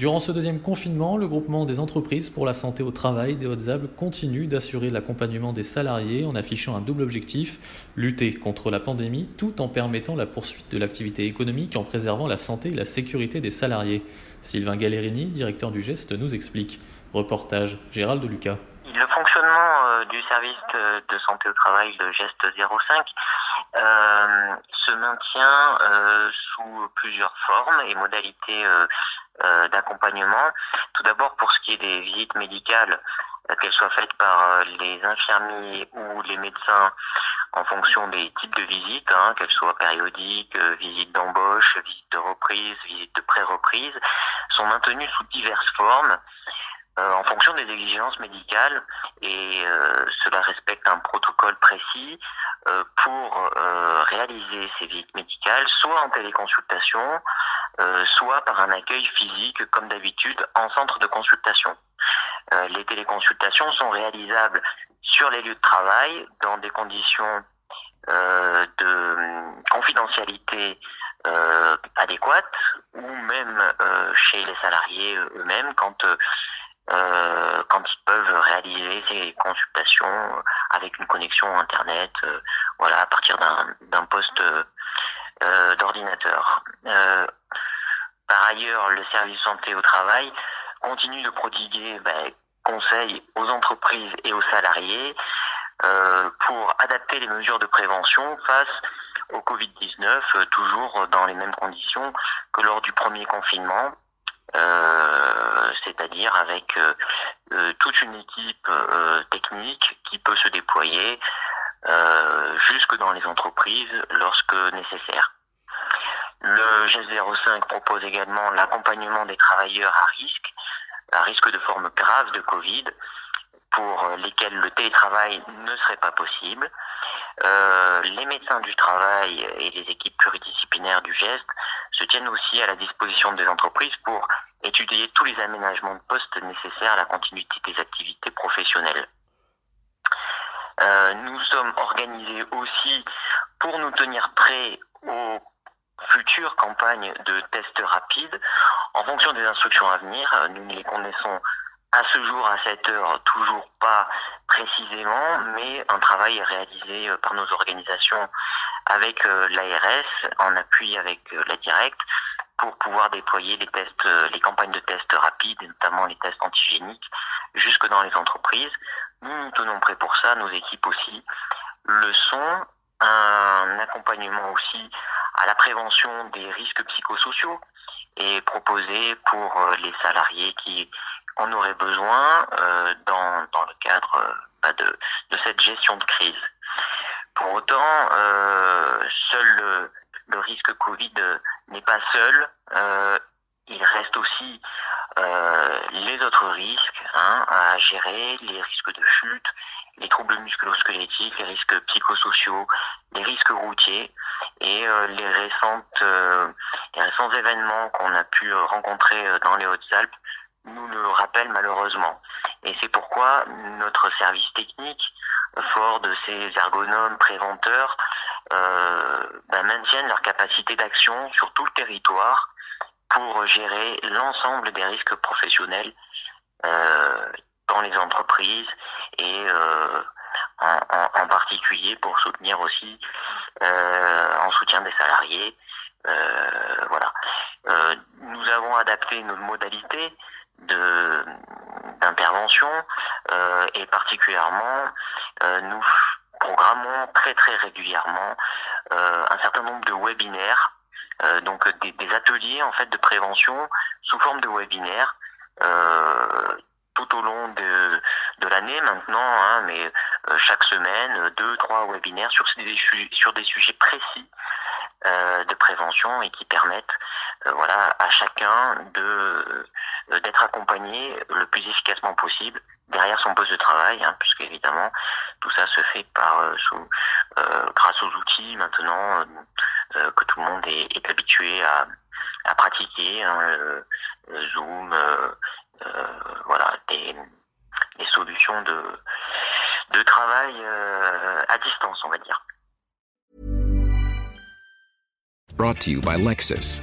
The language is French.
Durant ce deuxième confinement, le groupement des entreprises pour la santé au travail des Hautes-Alpes continue d'assurer l'accompagnement des salariés en affichant un double objectif, lutter contre la pandémie tout en permettant la poursuite de l'activité économique en préservant la santé et la sécurité des salariés. Sylvain Gallerini, directeur du GEST, nous explique. Reportage Gérald Lucas. Le fonctionnement euh, du service de, santé au travail, le geste 05, euh, se maintient euh, sous plusieurs formes et modalités d'accompagnement. Tout d'abord pour ce qui est des visites médicales, euh, qu'elles soient faites par euh, les infirmiers ou les médecins en fonction des types de visites, hein, qu'elles soient périodiques, euh, visites d'embauche, visites de reprise, visites de pré-reprise, sont maintenues sous diverses formes. Euh, en fonction des exigences médicales et euh, cela respecte un protocole précis euh, pour euh, réaliser ces visites médicales, soit en téléconsultation, euh, soit par un accueil physique comme d'habitude en centre de consultation. Euh, les téléconsultations sont réalisables sur les lieux de travail dans des conditions euh, de confidentialité euh, adéquates ou même euh, chez les salariés eux-mêmes quand euh, euh, quand ils peuvent réaliser ces consultations avec une connexion internet, euh, voilà, à partir d'un d'un poste euh, d'ordinateur. Ailleurs, le service santé au travail continue de prodiguer ben, conseils aux entreprises et aux salariés euh, pour adapter les mesures de prévention face au Covid-19, euh, toujours dans les mêmes conditions que lors du premier confinement. Euh, c'est-à-dire avec euh, euh, toute une équipe technique qui peut se déployer jusque dans les entreprises lorsque nécessaire. Le GES 05 propose également l'accompagnement des travailleurs à risque, à risque de forme grave de Covid, pour lesquels le télétravail ne serait pas possible. Euh, les médecins du travail et les équipes pluridisciplinaires du GEST se tiennent aussi à la disposition des entreprises pour étudier tous les aménagements de poste nécessaires à la continuité des activités professionnelles. Euh, nous sommes organisés aussi pour nous tenir prêts aux futures campagnes de tests rapides. En fonction des instructions à venir, nous ne les connaissons à ce jour, à cette heure, toujours pas précisément, mais un travail est réalisé euh, par nos organisations avec euh, l'ARS, en appui avec euh, la Directe, pour pouvoir déployer les tests, les campagnes de tests rapides, notamment les tests antigéniques, jusque dans les entreprises. Nous nous tenons prêts pour ça, nos équipes aussi le sont. Un accompagnement aussi à la prévention des risques psychosociaux est proposé pour les salariés qui en aurait besoin euh, dans, dans le cadre euh, bah, de, de cette gestion de crise. Pour autant, euh, seul le, risque Covid n'est pas seul. Euh, il reste aussi euh, les autres risques hein, à gérer, les risques de chute, les troubles musculo-squelettiques, les risques psychosociaux, les risques routiers et euh, les récentes les récents événements qu'on a pu rencontrer dans les Hautes-Alpes nous le rappelle malheureusement. Et c'est pourquoi notre service technique, fort de ces ergonomes préventeurs, euh, ben, maintiennent leur capacité d'action sur tout le territoire pour gérer l'ensemble des risques professionnels euh, dans les entreprises et euh, en, en, en, particulier pour soutenir aussi euh, en soutien des salariés. Euh, voilà. Euh, nous avons adapté nos modalités de d'intervention euh, et particulièrement nous programmons très très régulièrement un certain nombre de webinaires euh, donc des, ateliers en fait de prévention sous forme de webinaires tout au long de, de l'année maintenant, hein, mais chaque semaine, deux, trois webinaires sur des, sur des sujets précis de prévention et qui permettent voilà, à chacun de d'être accompagné le plus efficacement possible derrière son poste de travail, hein, puisque évidemment tout ça se fait par sous grâce aux outils maintenant que tout le monde est, habitué à, à pratiquer, hein, Zoom, voilà, des, des, solutions de, de travail à distance, on va dire. Brought to you by Lexus.